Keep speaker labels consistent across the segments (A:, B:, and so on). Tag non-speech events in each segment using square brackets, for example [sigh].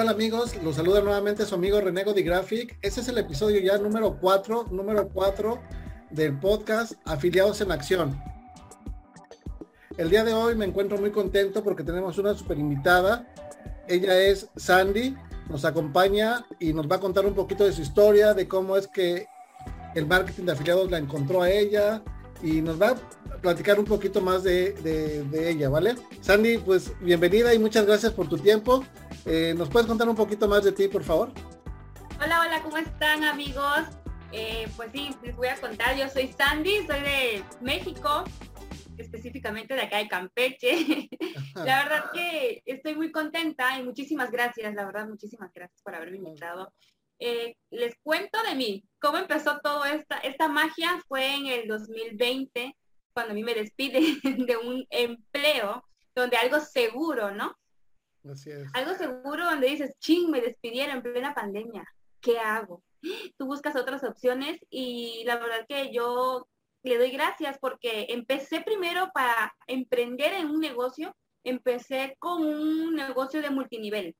A: Tal amigos? Los saluda nuevamente su amigo René Graphic. Este es el episodio ya número 4, número 4 del podcast Afiliados en Acción. El día de hoy me encuentro muy contento porque tenemos una super invitada. Ella es Sandy, nos acompaña y nos va a contar un poquito de su historia, de cómo es que el marketing de afiliados la encontró a ella y nos va a platicar un poquito más de, ella, ¿vale? Sandy, pues bienvenida y muchas gracias por tu tiempo. Eh, ¿Nos puedes contar un poquito más de ti, por favor?
B: Hola, hola, ¿cómo están amigos? Eh, pues sí, les voy a contar, yo soy Sandy, soy de México, específicamente de acá de Campeche. la verdad que estoy muy contenta y muchísimas gracias, la verdad, muchísimas gracias por haberme invitado. Eh, les cuento de mí, cómo empezó todo esta, esta magia fue en el 2020, cuando a mí me despide [laughs] de un empleo donde algo seguro, ¿no? Así es. Algo seguro donde dices, ching, me despidieron en plena pandemia, ¿qué hago? [gasps] Tú buscas otras opciones y la verdad que yo le doy gracias porque empecé primero para emprender en un negocio, empecé con un negocio de multinivel.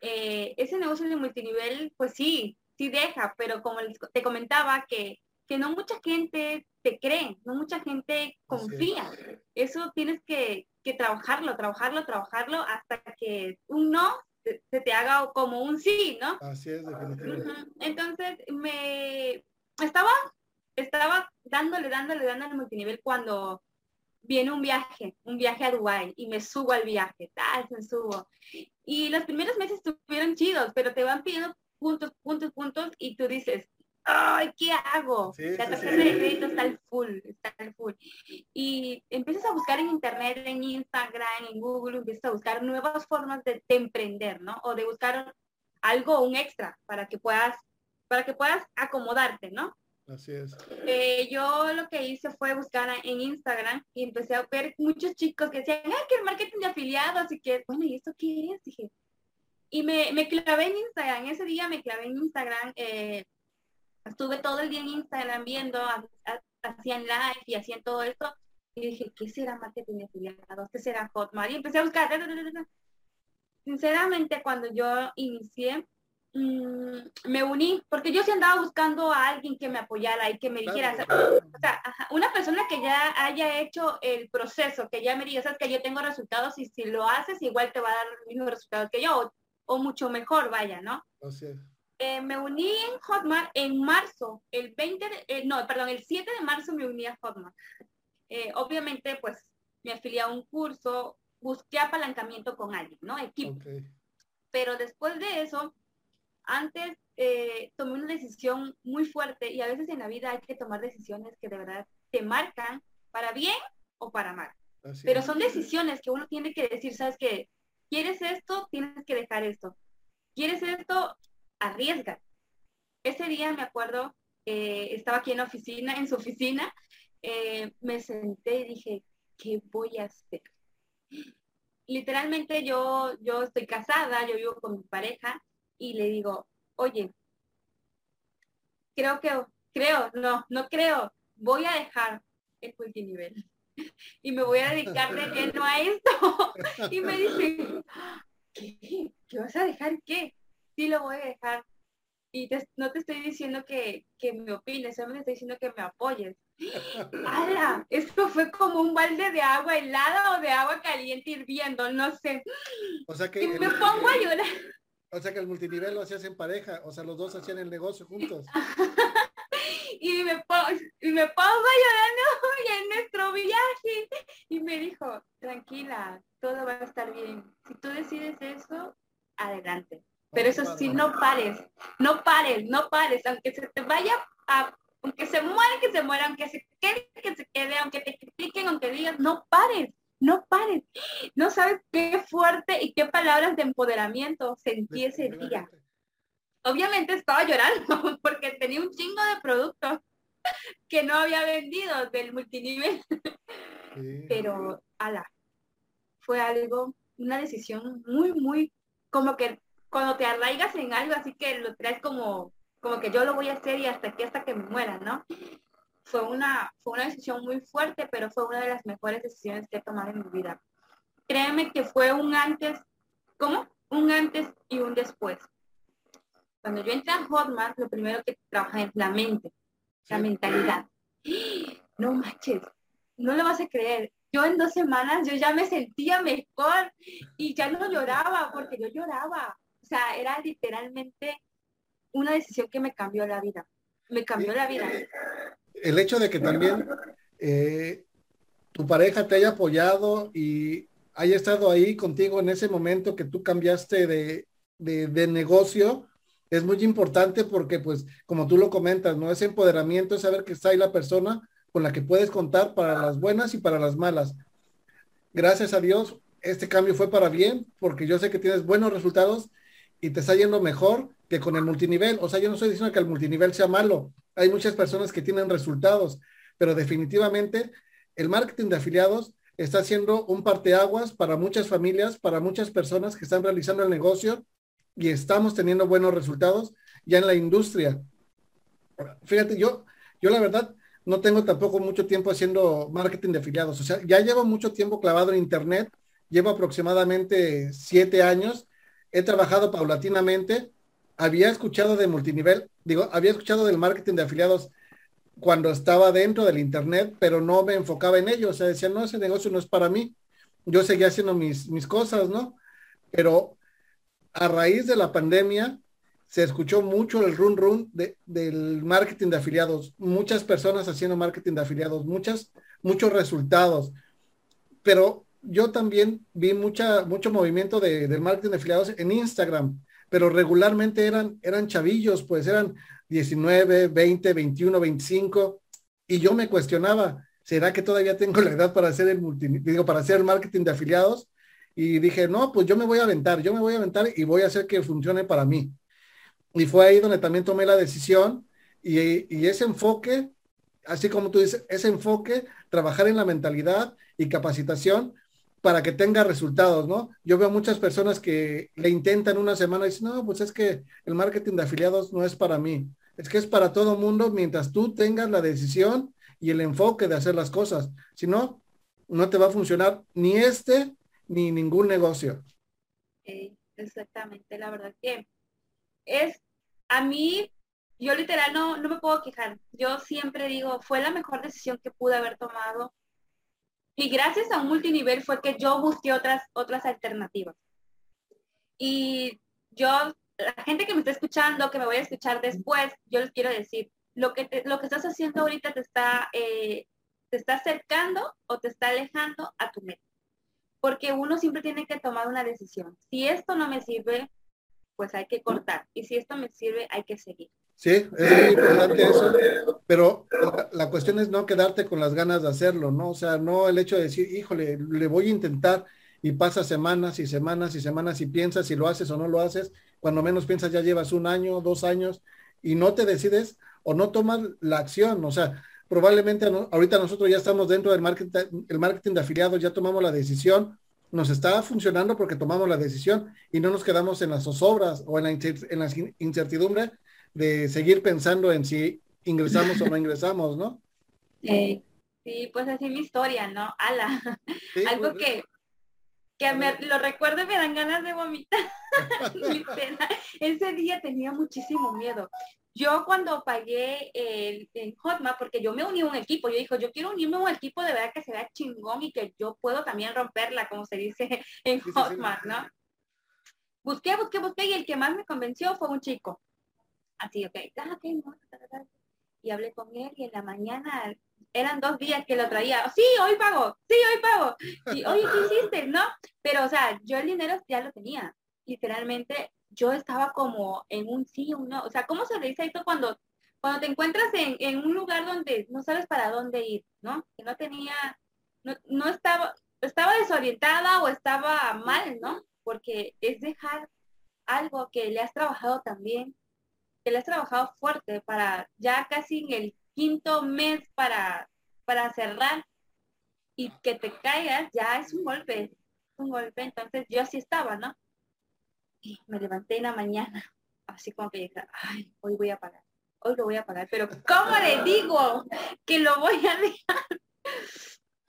B: Eh, ese negocio de multinivel, pues sí, sí deja, pero como te comentaba que, que no mucha gente te cree, no mucha gente confía. Eso tienes que, que, trabajarlo, trabajarlo, trabajarlo hasta que un no se, te haga como un sí, ¿no?
A: Así es, definitivamente.
B: Entonces, me estaba, estaba dándole, dándole, dándole multinivel cuando viene un viaje, un viaje a Dubái y me subo al viaje, tal, me subo. Y los primeros meses estuvieron chidos, pero te van pidiendo puntos, puntos, puntos y tú dices, ay, ¿qué hago? la tarjeta de crédito está al full, está al full. Y empiezas a buscar en internet, en Instagram, en Google, empiezas a buscar nuevas formas de, de emprender, ¿no? O de buscar algo, un extra, para que puedas, para que puedas acomodarte, ¿no?
A: Así es.
B: Eh, yo lo que hice fue buscar en Instagram y empecé a ver muchos chicos que decían, ay, que el marketing de afiliados y que, bueno, ¿y esto qué es? Dije, y me, me clavé en Instagram, ese día me clavé en Instagram, eh, estuve todo el día en Instagram viendo, hacían live y hacían todo esto, y dije, ¿qué será marketing de afiliados? ¿Qué será Hotmart? Y empecé a buscar. Sinceramente, cuando yo inicié, Mm, me uní, porque yo sí andaba buscando a alguien que me apoyara y que me dijera, o sea, una persona que ya haya hecho el proceso, que ya me diga, sabes que yo tengo resultados y si lo haces igual te va a dar los mismos resultados que yo, o, mucho mejor, vaya, ¿no? Eh, me uní en Hotmart en marzo, el 20, eh, no, perdón, el 7 de marzo me uní a Hotmart. Eh, obviamente, pues, me afilié a un curso, busqué apalancamiento con alguien, ¿no? Equipo. Pero después de eso, antes eh, tomé una decisión muy fuerte y a veces en la vida hay que tomar decisiones que de verdad te marcan para bien o para mal. Pero son decisiones que uno tiene que decir, sabes que quieres esto, tienes que dejar esto. Quieres esto, arriesga. Ese día me acuerdo, eh, estaba aquí en la oficina, en su oficina, eh, me senté y dije, ¿qué voy a hacer? Literalmente yo, yo estoy casada, yo vivo con mi pareja y le digo, oye, creo que, creo, no, no creo, voy a dejar el multinivel [laughs] y me voy a dedicar de lleno a esto. [laughs] y me dice, ¿qué? ¿Qué vas a dejar qué? Sí lo voy a dejar. Y no te estoy diciendo que, que me opines, solo te estoy diciendo que me apoyes. ¡Hala! Esto fue como un balde de agua helada o de agua caliente hirviendo, no sé.
A: O sea que...
B: Y me pongo a llorar.
A: O sea que el multinivel lo hacías en pareja, o sea, los dos hacían el negocio juntos. [laughs]
B: y, me pongo, y me pongo llorando y [laughs] en nuestro viaje. Y me dijo, tranquila, todo va a estar bien. Si tú decides eso, adelante. Pero eso sí, no pares, no pares, no pares, aunque se te vaya a, aunque se muera, que se muera, aunque se quede, que se quede, aunque te critiquen, aunque digas, no pares, no pares. No sabes qué fuerte y qué palabras de empoderamiento sentí ese día. obviamente estaba llorando [laughs] porque tenía un chingo de productos que no había vendido del multinivel. Pero, ala, fue algo, una decisión muy, muy, como que cuando te arraigas en algo, así que lo traes como, como que yo lo voy a hacer y hasta aquí, hasta que me muera, ¿no? Fue una, fue una decisión muy fuerte, pero fue una de las mejores decisiones que he tomado en mi vida. Créeme que fue un antes, ¿cómo? Un antes y un después. Cuando yo entré a Hotmart, lo primero que trabajé es la mente, la mentalidad. No manches, no lo vas a creer. Yo en dos semanas yo ya me sentía mejor y ya no lloraba porque yo lloraba. O sea, era literalmente una decisión que me cambió la vida. Me cambió la vida.
A: El hecho de que también eh, tu pareja te haya apoyado y haya estado ahí contigo en ese momento que tú cambiaste de, de negocio, es muy importante porque, pues, como tú lo comentas, ¿no? Ese empoderamiento es saber que está ahí la persona con la que puedes contar para las buenas y para las malas. Gracias a Dios, este cambio fue para bien, porque yo sé que tienes buenos resultados y te está yendo mejor que con el multinivel. O sea, yo no estoy diciendo que el multinivel sea malo. Hay muchas personas que tienen resultados, pero definitivamente el marketing de afiliados está siendo un parteaguas para muchas familias, para muchas personas que están realizando el negocio y estamos teniendo buenos resultados ya en la industria. Fíjate, yo, yo la verdad no tengo tampoco mucho tiempo haciendo marketing de afiliados. O sea, ya llevo mucho tiempo clavado en Internet, llevo aproximadamente siete años, he trabajado paulatinamente, había escuchado de multinivel, digo, había escuchado del marketing de afiliados cuando estaba dentro del Internet, pero no me enfocaba en ello. O sea, decía, no, ese negocio no es para mí. Yo seguía haciendo mis, mis cosas, ¿no? Pero a raíz de la pandemia se escuchó mucho el run run del marketing de afiliados, muchas personas haciendo marketing de afiliados, muchas, muchos resultados, pero yo también vi mucha, mucho movimiento de, del marketing de afiliados en Instagram, pero regularmente eran, eran chavillos, pues eran 19, 20, 21, 25, y yo me cuestionaba, ¿será que todavía tengo la edad para hacer el multi, digo, para hacer el marketing de afiliados? Y dije, no, pues yo me voy a aventar, yo me voy a aventar y voy a hacer que funcione para mí. Y fue ahí donde también tomé la decisión y, ese enfoque, así como tú dices, ese enfoque, trabajar en la mentalidad y capacitación para que tenga resultados, ¿no? Yo veo muchas personas que le intentan una semana y dicen, no, pues es que el marketing de afiliados no es para mí. Es que es para todo mundo mientras tú tengas la decisión y el enfoque de hacer las cosas. Si no, no te va a funcionar ni este ni ningún negocio.
B: exactamente, la verdad que es, a mí, yo literal no, no me puedo quejar. Yo siempre digo, fue la mejor decisión que pude haber tomado. Y gracias a un multinivel fue que yo busqué otras, otras alternativas. Y yo, la gente que me está escuchando, que me voy a escuchar después, yo les quiero decir, lo que, lo que estás haciendo ahorita te está, eh, te está acercando o te está alejando a tu meta. Porque uno siempre tiene que tomar una decisión. Si esto no me sirve, pues hay que cortar. Y si esto me sirve, hay que seguir.
A: Sí, es muy importante eso, pero la, cuestión es no quedarte con las ganas de hacerlo, ¿no? O sea, no el hecho de decir, híjole, le voy a intentar y pasa semanas y semanas y semanas y piensas si lo haces o no lo haces, cuando menos piensas ya llevas un año, dos años y no te decides o no tomas la acción, o sea, probablemente ahorita nosotros ya estamos dentro del marketing, el marketing de afiliados, ya tomamos la decisión, nos está funcionando porque tomamos la decisión y no nos quedamos en las zozobras o en la, en la incertidumbre de seguir pensando en si ingresamos o no [laughs] ingresamos, ¿no?
B: sí, pues así mi historia, ¿no? Ala. Algo pues, que, que me, lo recuerdo y me dan ganas de vomitar. [laughs] Ese día tenía muchísimo miedo. Yo cuando pagué el, en Hotmart, porque yo me uní a un equipo, yo dijo, yo quiero unirme a un equipo de verdad que se vea chingón y que yo puedo también romperla, como se dice [laughs] en Hotmart, ¿no? Busqué, busqué, busqué y el que más me convenció fue un chico. Así, ok, ah, y hablé con él y en la mañana eran dos días que lo traía. Sí, hoy pago, sí, hoy pago. Y, oye, ¿qué hiciste? ¿No? Pero, o sea, yo el dinero ya lo tenía. Literalmente yo estaba como en un sí, un no. O sea, ¿cómo se le dice esto cuando, cuando te encuentras en, un lugar donde no sabes para dónde ir, ¿no? Que no tenía, no, estaba, estaba desorientada o estaba mal, ¿no? Porque es dejar algo que le has trabajado también que le has trabajado fuerte para ya casi en el quinto mes para, para cerrar y que te caigas, ya es un golpe, un golpe. Entonces yo así estaba, ¿no? Y me levanté en la mañana, así como que dije, ay, hoy voy a pagar, hoy lo voy a pagar, pero ¿cómo le digo que lo voy a dejar?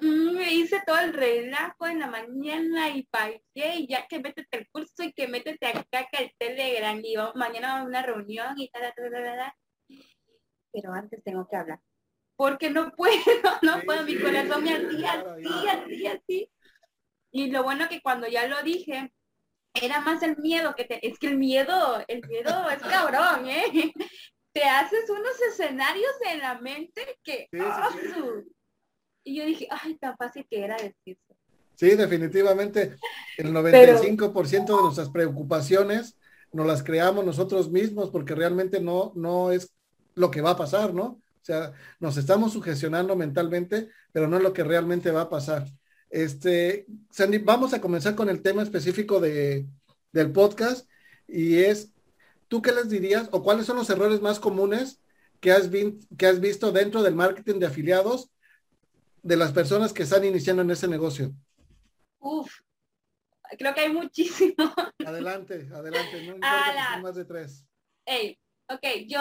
B: Mm, me hice todo el relajo en la mañana y pagué y ya que métete el curso y que métete acá que el Telegram y yo, mañana a una reunión y tal, tal, tal, tal, pero antes tengo que hablar porque no puedo, [laughs] no puedo, mi corazón me hacía así, así, así. Y lo bueno que cuando ya lo dije, era más el miedo que te, es que el miedo, el miedo es cabrón, ¿eh? [laughs] Te haces unos escenarios en la mente que, ¡ah, y yo dije, ay, tan fácil que era decirse.
A: Sí, definitivamente, el 95% de nuestras preocupaciones nos las creamos nosotros mismos porque realmente no, no es lo que va a pasar, ¿no? O sea, nos estamos sugestionando mentalmente, pero no es lo que realmente va a pasar. Este, Sandy, vamos a comenzar con el tema específico de, del podcast y es, ¿tú qué les dirías o cuáles son los errores más comunes que has, que has visto dentro del marketing de afiliados de las personas que están iniciando en ese negocio?
B: Uf, creo que hay muchísimo. [laughs]
A: Adelante, adelante, no importa más de tres.
B: Hey, ok, yo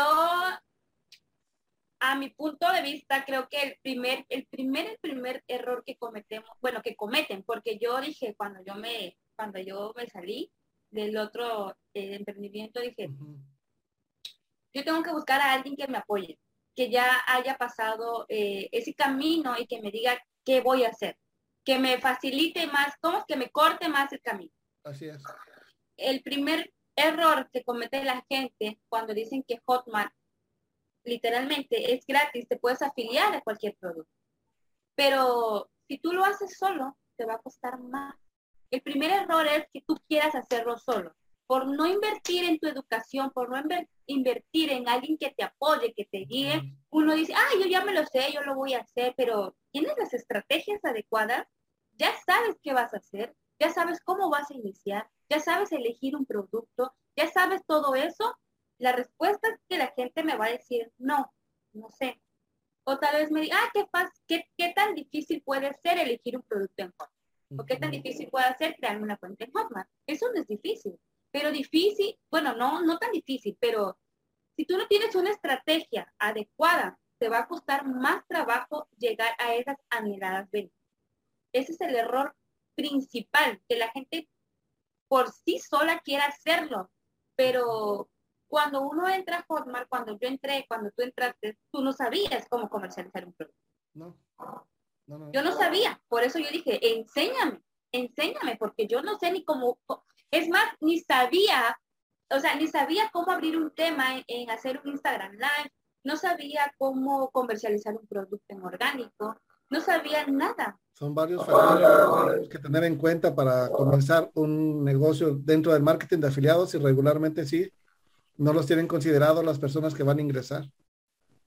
B: a mi punto de vista, creo que el primer, el primer, el primer error que cometemos, bueno, que cometen, porque yo dije cuando yo me, cuando yo me salí del otro eh, emprendimiento, dije, yo tengo que buscar a alguien que me apoye, que ya haya pasado eh, ese camino y que me diga qué voy a hacer, que me facilite más, cómo que me corte más el camino.
A: Así es.
B: El primer error que comete la gente cuando dicen que Hotmart literalmente es gratis, te puedes afiliar a cualquier producto. Pero si tú lo haces solo, te va a costar más. El primer error es que tú quieras hacerlo solo. Por no invertir en tu educación, por no invertir en alguien que te apoye, que te guíe, uno dice, ah, yo ya me lo sé, yo lo voy a hacer, pero ¿tienes las estrategias adecuadas? Ya sabes qué vas a hacer, ya sabes cómo vas a iniciar, ya sabes elegir un producto, ya sabes todo eso, la respuesta es que la gente me va a decir, no, no sé. O tal vez me diga, ah, ¿qué, qué, qué tan difícil puede ser elegir un producto en Hotmart? ¿O qué tan difícil puede ser crear una cuenta en Hotmart? Eso no es difícil. Pero difícil, bueno, no, no tan difícil, pero si tú no tienes una estrategia adecuada, te va a costar más trabajo llegar a esas anheladas ventas. Ese es el error principal, que la gente por sí sola quiera hacerlo, pero cuando uno entra a Hotmart, cuando yo entré, cuando tú entraste, tú no sabías cómo comercializar un producto. No. Yo no sabía, por eso yo dije, enséñame, enséñame, porque yo no sé ni cómo, es más, ni sabía, o sea, ni sabía cómo abrir un tema en, hacer un Instagram Live, no sabía cómo comercializar un producto en orgánico, no sabía nada.
A: Son varios factores que tener en cuenta para comenzar un negocio dentro del marketing de afiliados y regularmente sí no los tienen considerados las personas que van a ingresar.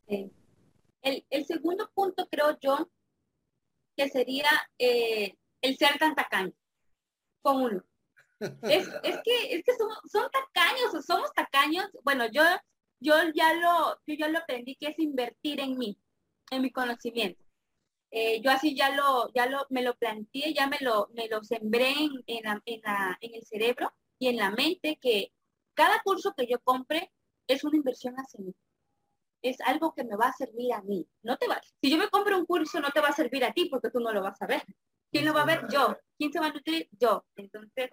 B: El, segundo punto creo yo que sería eh, el ser tan tacaño con uno. Es, que, es que son, son tacaños somos tacaños. Bueno, yo, yo, ya lo, yo ya lo aprendí que es invertir en mí, en mi conocimiento. Eh, yo así ya lo, ya lo, me lo planteé, ya me lo, me lo sembré en, en, en el cerebro y en la mente que cada curso que yo compre es una inversión hacia mí. Es algo que me va a servir a mí. No te va, si yo me compro un curso, no te va a servir a ti porque tú no lo vas a ver. ¿Quién lo va a ver? Yo. ¿Quién se va a nutrir? Yo. Entonces,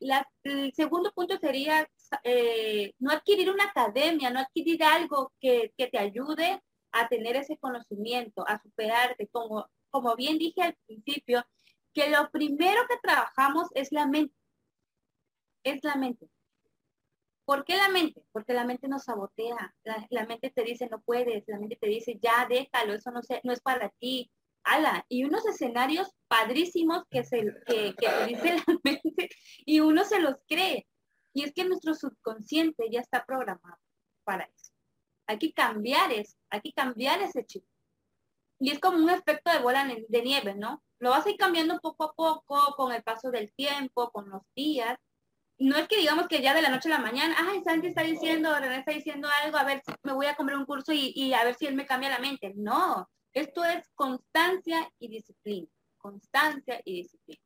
B: el segundo punto sería eh, no adquirir una academia, no adquirir algo que, que, te ayude a tener ese conocimiento, a superarte. Como, como bien dije al principio, que lo primero que trabajamos es la mente. Es la mente. ¿Por qué la mente? Porque la mente nos sabotea. La, mente te dice no puedes, la mente te dice ya déjalo, eso no, no es para ti. Ala, y unos escenarios padrísimos que, se, que, te dice la [laughs] mente y uno se los cree. Y es que nuestro subconsciente ya está programado para eso. Hay que cambiar eso, hay que cambiar ese chip. Y es como un efecto de bola de nieve, ¿no? Lo vas a ir cambiando poco a poco con el paso del tiempo, con los días, no es que digamos que ya de la noche a la mañana, ay, Santi está diciendo, René está diciendo algo, a ver me voy a comer un curso y a ver si él me cambia la mente. No, esto es constancia y disciplina, constancia y disciplina.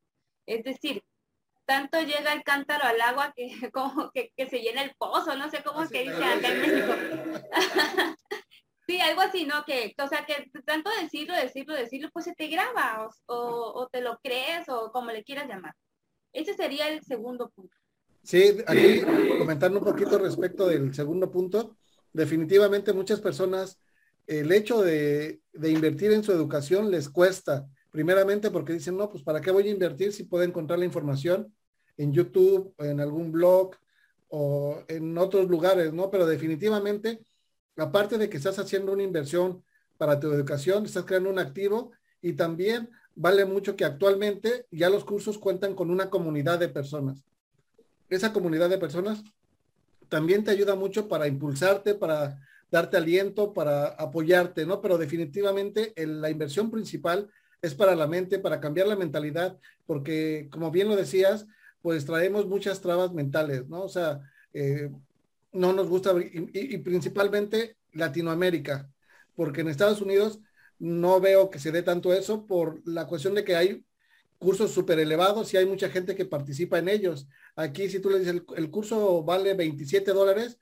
B: Es decir, tanto llega el cántaro al agua que [laughs] como que, se llena el pozo, no sé cómo es que dice acá en México. [laughs] sí, algo así, ¿no? Que, o sea, que tanto decirlo, decirlo, decirlo, pues se te graba o, o te lo crees o como le quieras llamar. Ese sería el segundo punto.
A: Sí, aquí comentando un poquito respecto del segundo punto, definitivamente muchas personas, el hecho de, invertir en su educación les cuesta, primeramente porque dicen, no, pues ¿para qué voy a invertir si puedo encontrar la información en YouTube, en algún blog o en otros lugares, ¿no? Pero definitivamente, aparte de que estás haciendo una inversión para tu educación, estás creando un activo y también vale mucho que actualmente ya los cursos cuentan con una comunidad de personas. Esa comunidad de personas también te ayuda mucho para impulsarte, para darte aliento, para apoyarte, ¿no? Pero definitivamente la inversión principal es para la mente, para cambiar la mentalidad, porque como bien lo decías, pues traemos muchas trabas mentales, ¿no? O sea, eh, no nos gusta, y, principalmente Latinoamérica, porque en Estados Unidos no veo que se dé tanto eso por la cuestión de que hay cursos súper elevados y hay mucha gente que participa en ellos. Aquí si tú le dices el, curso vale 27 dólares,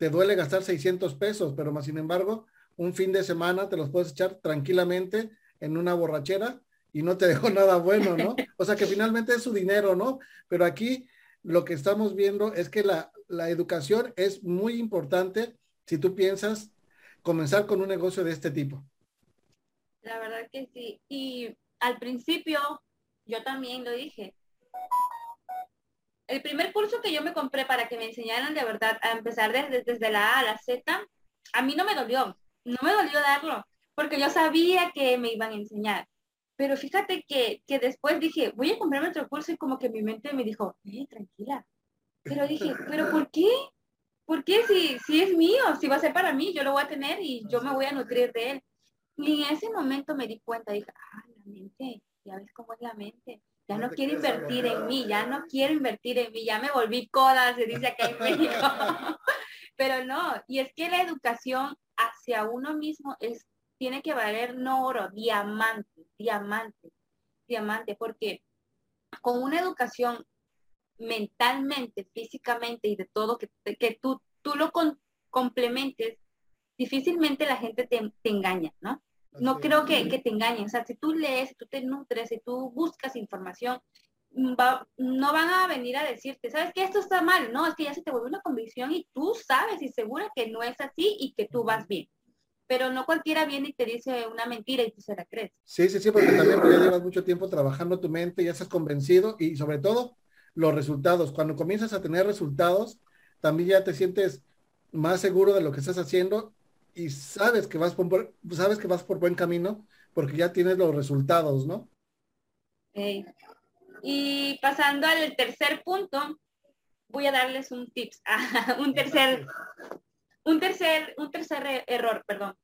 A: te duele gastar 600 pesos, pero más sin embargo, un fin de semana te los puedes echar tranquilamente en una borrachera y no te [laughs] dejó nada bueno, ¿no? O sea que finalmente es su dinero, ¿no? Pero aquí lo que estamos viendo es que la, la educación es muy importante si tú piensas comenzar con un negocio de este tipo.
B: La verdad que sí. Y al principio yo también lo dije. El primer curso que yo me compré para que me enseñaran de verdad a empezar desde, desde la A a la Z, a mí no me dolió, no me dolió darlo, porque yo sabía que me iban a enseñar. Pero fíjate que, que después dije, voy a comprarme otro curso y como que mi mente me dijo, eh, tranquila. Pero dije, ¿pero por qué? ¿Por qué si, si es mío, si va a ser para mí, yo lo voy a tener y yo me voy a nutrir de él? Y en ese momento me di cuenta, dije, ah, la mente, ya ves cómo es la mente. Ya no, quiero invertir en mí, ya no quiero invertir en mí, ya me volví coda, se dice acá en México. [laughs] Pero no, y es que la educación hacia uno mismo es, tiene que valer no oro, diamante, diamante, diamante, porque con una educación mentalmente, físicamente y de todo que, que tú, tú lo complementes, difícilmente la gente te, te engaña, ¿no? No creo que, te engañen. O sea, si tú lees, si tú te nutres, si tú buscas información, mm, no van a venir a decirte, ¿sabes que Esto está mal. No, es que ya se te vuelve una convicción y tú sabes y segura que no es así y que tú vas bien. Pero no cualquiera viene y te dice una mentira y tú se la crees.
A: Sí, sí, sí, porque también ya llevas mucho tiempo trabajando tu mente, ya estás convencido y sobre todo los resultados. Cuando comienzas a tener resultados, también ya te sientes más seguro de lo que estás haciendo y sabes que vas por, sabes que vas por buen camino porque ya tienes los resultados, ¿no?
B: Y pasando al tercer punto, voy a darles un tips, [laughs] un tercer, un tercer, un tercer error, perdón.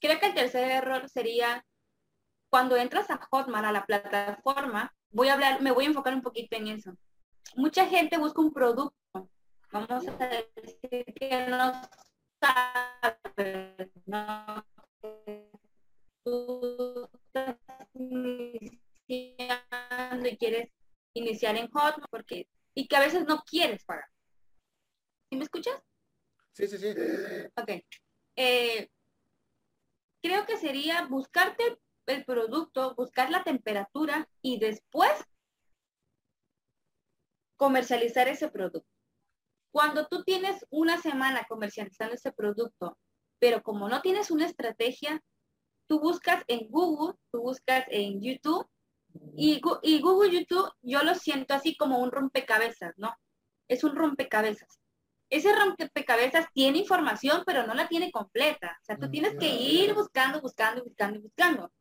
B: Creo que el tercer error sería cuando entras a Hotmart, a la plataforma, voy a hablar, me voy a enfocar un poquito en eso. Mucha gente busca un producto, vamos a decir que no sabes, ¿no? Tú estás iniciando y quieres iniciar en Hotmart porque y que a veces no quieres pagar. ¿Sí me escuchas?
A: Sí, sí, sí.
B: Ok. Eh, creo que sería buscarte el producto, buscar la temperatura y después comercializar ese producto. Cuando tú tienes una semana comercializando ese producto, pero como no tienes una estrategia, tú buscas en Google, tú buscas en YouTube y, y Google YouTube yo lo siento así como un rompecabezas, ¿no? Es un rompecabezas. Ese rompecabezas tiene información, pero no la tiene completa. O sea, tú tienes que ir buscando, buscando, buscando, buscando.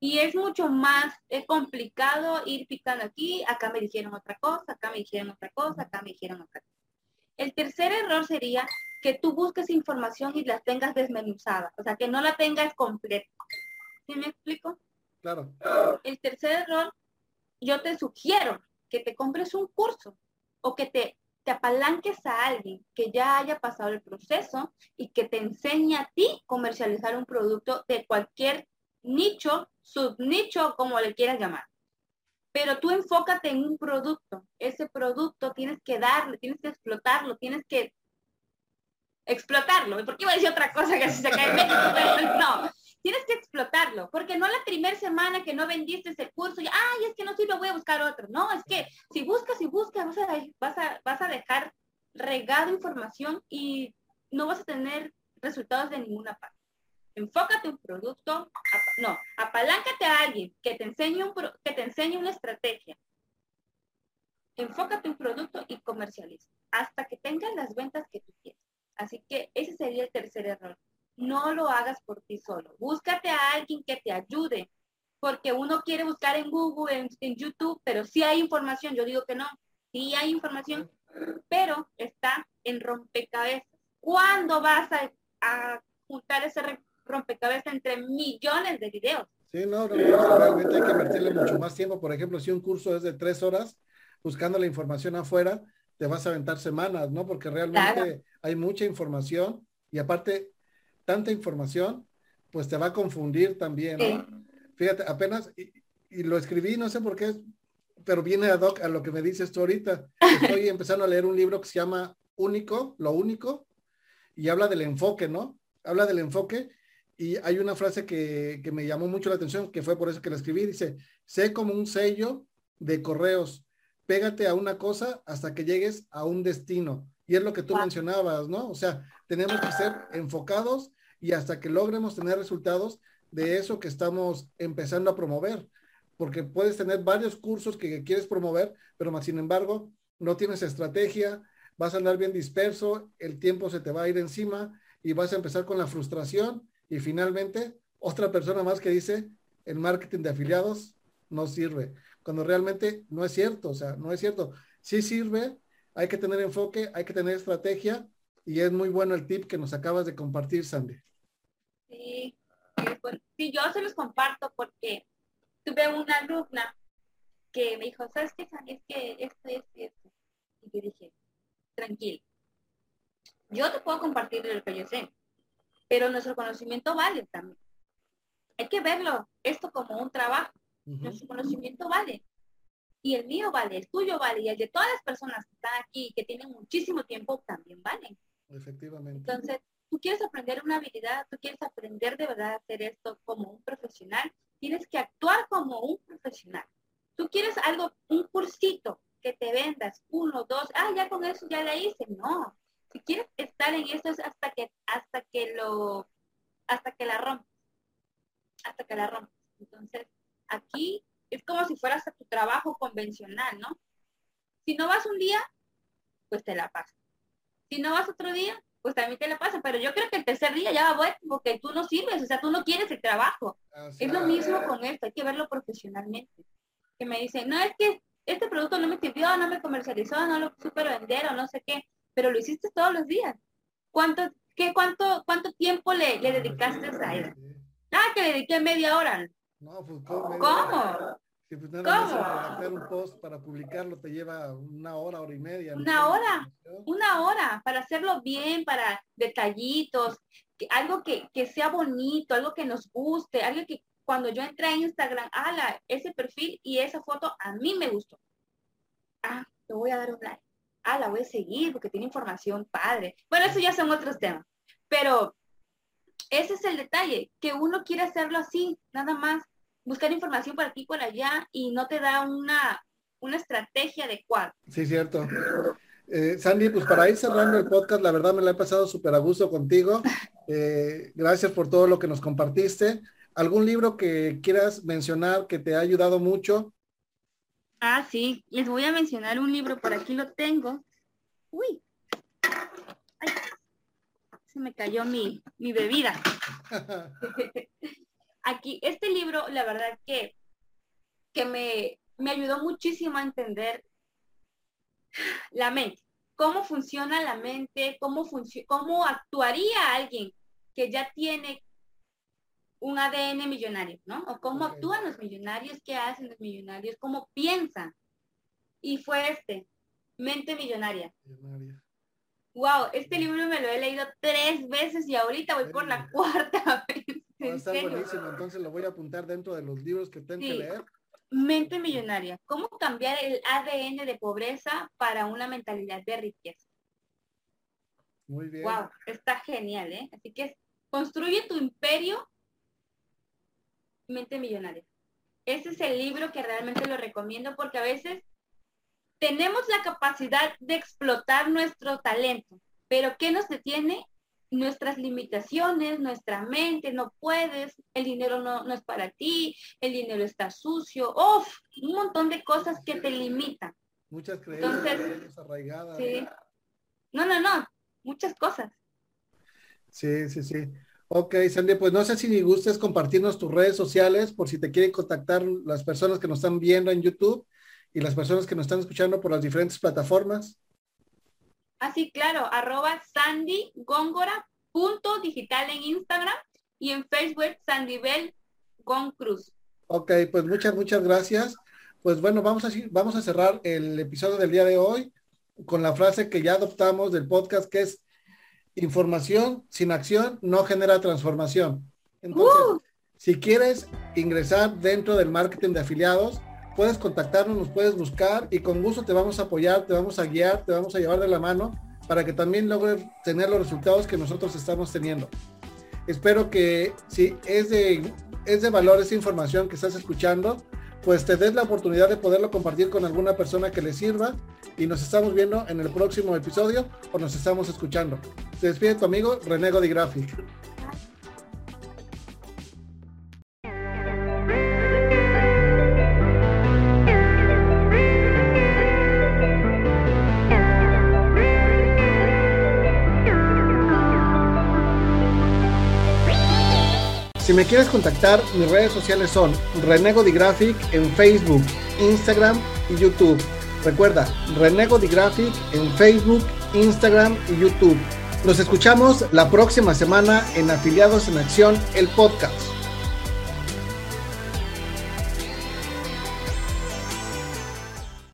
B: Y es mucho más complicado ir picando aquí, acá me dijeron otra cosa, acá me dijeron otra cosa, acá me dijeron otra cosa. El tercer error sería que tú busques información y la tengas desmenuzada, o sea, que no la tengas completa. ¿Sí me explico?
A: Claro.
B: El tercer error, yo te sugiero que te compres un curso o que te, te apalanques a alguien que ya haya pasado el proceso y que te enseñe a ti comercializar un producto de cualquier nicho, subnicho, como le quieras llamar. Pero tú enfócate en un producto. Ese producto tienes que darle, tienes que explotarlo, tienes que explotarlo. ¿Por qué iba a decir otra cosa que se cae No, tienes que explotarlo, porque no la primera semana que no vendiste el curso, y, ay, es que no sirve, voy a buscar otro. No, es que si buscas y buscas, vas a, dejar regado información y no vas a tener resultados de ninguna parte. Enfócate un producto, no, apaláncate a alguien que te enseñe un que te enseñe una estrategia. Enfócate un producto y comercializa hasta que tengas las ventas que tú quieres. Así que ese sería el tercer error no lo hagas por ti solo. Búscate a alguien que te ayude, porque uno quiere buscar en Google, en, YouTube, pero sí hay información. Yo digo que no, sí hay información, pero está en rompecabezas. ¿Cuándo vas a, juntar ese rompecabezas entre millones de videos?
A: Sí, no, realmente hay que invertirle mucho más tiempo. Por ejemplo, si un curso es de tres horas, buscando la información afuera, te vas a aventar semanas, ¿no? Porque realmente hay mucha información y aparte tanta información, pues te va a confundir también, ¿no? Fíjate, apenas, y, lo escribí, no sé por qué, pero viene ad hoc a lo que me dices tú ahorita. Estoy [laughs] empezando a leer un libro que se llama Único, lo único, y habla del enfoque, ¿no? Habla del enfoque y hay una frase que, que, me llamó mucho la atención, que fue por eso que la escribí, dice, sé como un sello de correos, pégate a una cosa hasta que llegues a un destino. Y es lo que tú mencionabas, ¿no? O sea, tenemos que ser enfocados y hasta que logremos tener resultados de eso que estamos empezando a promover. Porque puedes tener varios cursos que, quieres promover, pero más sin embargo no tienes estrategia, vas a andar bien disperso, el tiempo se te va a ir encima y vas a empezar con la frustración y finalmente otra persona más que dice el marketing de afiliados no sirve, cuando realmente no es cierto, o sea, no es cierto. Sí sirve, hay que tener enfoque, hay que tener estrategia y es muy bueno el tip que nos acabas de compartir, Sandy.
B: Sí, sí, yo se los comparto porque tuve una alumna que me dijo, ¿sabes qué, Es que esto es esto. Y yo dije, tranquilo. Yo te puedo compartir lo que yo sé, pero nuestro conocimiento vale también. Hay que verlo, esto como un trabajo. Nuestro conocimiento vale. Y el mío vale, el tuyo vale, y el de todas las personas que están aquí, que tienen muchísimo tiempo, también valen.
A: Efectivamente.
B: Entonces, tú quieres aprender una habilidad, tú quieres aprender de verdad a hacer esto como un profesional, tienes que actuar como un profesional. Tú quieres algo, un cursito que te vendas, uno, dos, ah, ya con eso ya la hice. No. Si quieres estar en eso es hasta que, hasta que lo, hasta que la rompes. Hasta que la rompes. Entonces, aquí es como si fueras a tu trabajo convencional, ¿no? Si no vas un día, pues te la pasas. Si no vas otro día, pues también te la pasa. Pero yo creo que el tercer día ya va bueno porque tú no sirves, o sea, tú no quieres el trabajo. es lo mismo con esto, hay que verlo profesionalmente. Que me dicen, no, es que este producto no me sirvió, no me comercializó, no lo supe vender o no sé qué, pero lo hiciste todos los días. ¿Cuánto, qué, cuánto, cuánto tiempo le, le dedicaste a él? Ah, que le dediqué media hora.
A: No,
B: pues, ¿Cómo?
A: Si pues nada ¿Cómo? un post para publicarlo te lleva una hora, hora y media.
B: Una hora, una hora para hacerlo bien, para detallitos, algo que, sea bonito, algo que nos guste, algo que cuando yo entré a Instagram, ala, ese perfil y esa foto a mí me gustó. Ah, le voy a dar un like. Ah, la voy a seguir porque tiene información padre. Bueno, eso ya son otros temas. Pero ese es el detalle, que uno quiere hacerlo así, nada más buscar información por aquí y por allá y no te da una, una estrategia adecuada.
A: Sí, cierto. Eh, Sandy, pues para ir cerrando el podcast, la verdad me la he pasado súper a gusto contigo. Eh, gracias por todo lo que nos compartiste. ¿Algún libro que quieras mencionar que te ha ayudado mucho?
B: Ah, sí, les voy a mencionar un libro, por aquí lo tengo. Uy, se me cayó mi, mi bebida. [laughs] aquí, este libro, la verdad que, que me, me ayudó muchísimo a entender la mente, cómo funciona la mente, cómo, cómo actuaría alguien que ya tiene un ADN millonario, ¿no? O cómo actúan los millonarios, qué hacen los millonarios, cómo piensan. Y fue este, Mente Millonaria. Wow, este libro me lo he leído tres veces y ahorita voy por la cuarta [laughs] vez.
A: está buenísimo, entonces lo voy a apuntar dentro de los libros que tengo que leer.
B: Mente millonaria. ¿Cómo cambiar el ADN de pobreza para una mentalidad de riqueza?
A: Muy bien.
B: Wow, está genial, ¿eh? Así que construye tu imperio. Mente millonaria. Ese es el libro que realmente lo recomiendo porque a veces tenemos la capacidad de explotar nuestro talento, pero ¿qué nos detiene? Nuestras limitaciones, nuestra mente, no puedes, el dinero no, es para ti, el dinero está sucio, ¡Uf! un montón de cosas que te limitan.
A: Muchas creencias arraigadas.
B: Sí. No, no, no, muchas cosas.
A: Sí, sí, sí. Ok, Sandy, pues no sé si gustes compartirnos tus redes sociales por si te quieren contactar las personas que nos están viendo en YouTube y las personas que nos están escuchando por las diferentes plataformas.
B: Así, claro, arroba Sandy Góngora punto digital en Instagram y en Facebook Sandybel Cruz.
A: Ok, pues muchas, muchas gracias. Pues bueno, vamos a, vamos a cerrar el episodio del día de hoy con la frase que ya adoptamos del podcast que es información sin acción no genera transformación. Entonces, uh. si quieres ingresar dentro del marketing de afiliados, puedes contactarnos, nos puedes buscar y con gusto te vamos a apoyar, te vamos a guiar, te vamos a llevar de la mano para que también logres tener los resultados que nosotros estamos teniendo. Espero que si es de, es de valor esa información que estás escuchando, pues te des la oportunidad de poderlo compartir con alguna persona que le sirva y nos estamos viendo en el próximo episodio o nos estamos escuchando. Se despide tu amigo Renego de Graphic. Si me quieres contactar, mis redes sociales son Renego Graphic en Facebook, Instagram y YouTube. Recuerda, Renego Graphic en Facebook, Instagram y YouTube. Nos escuchamos la próxima semana en Afiliados en Acción, el podcast.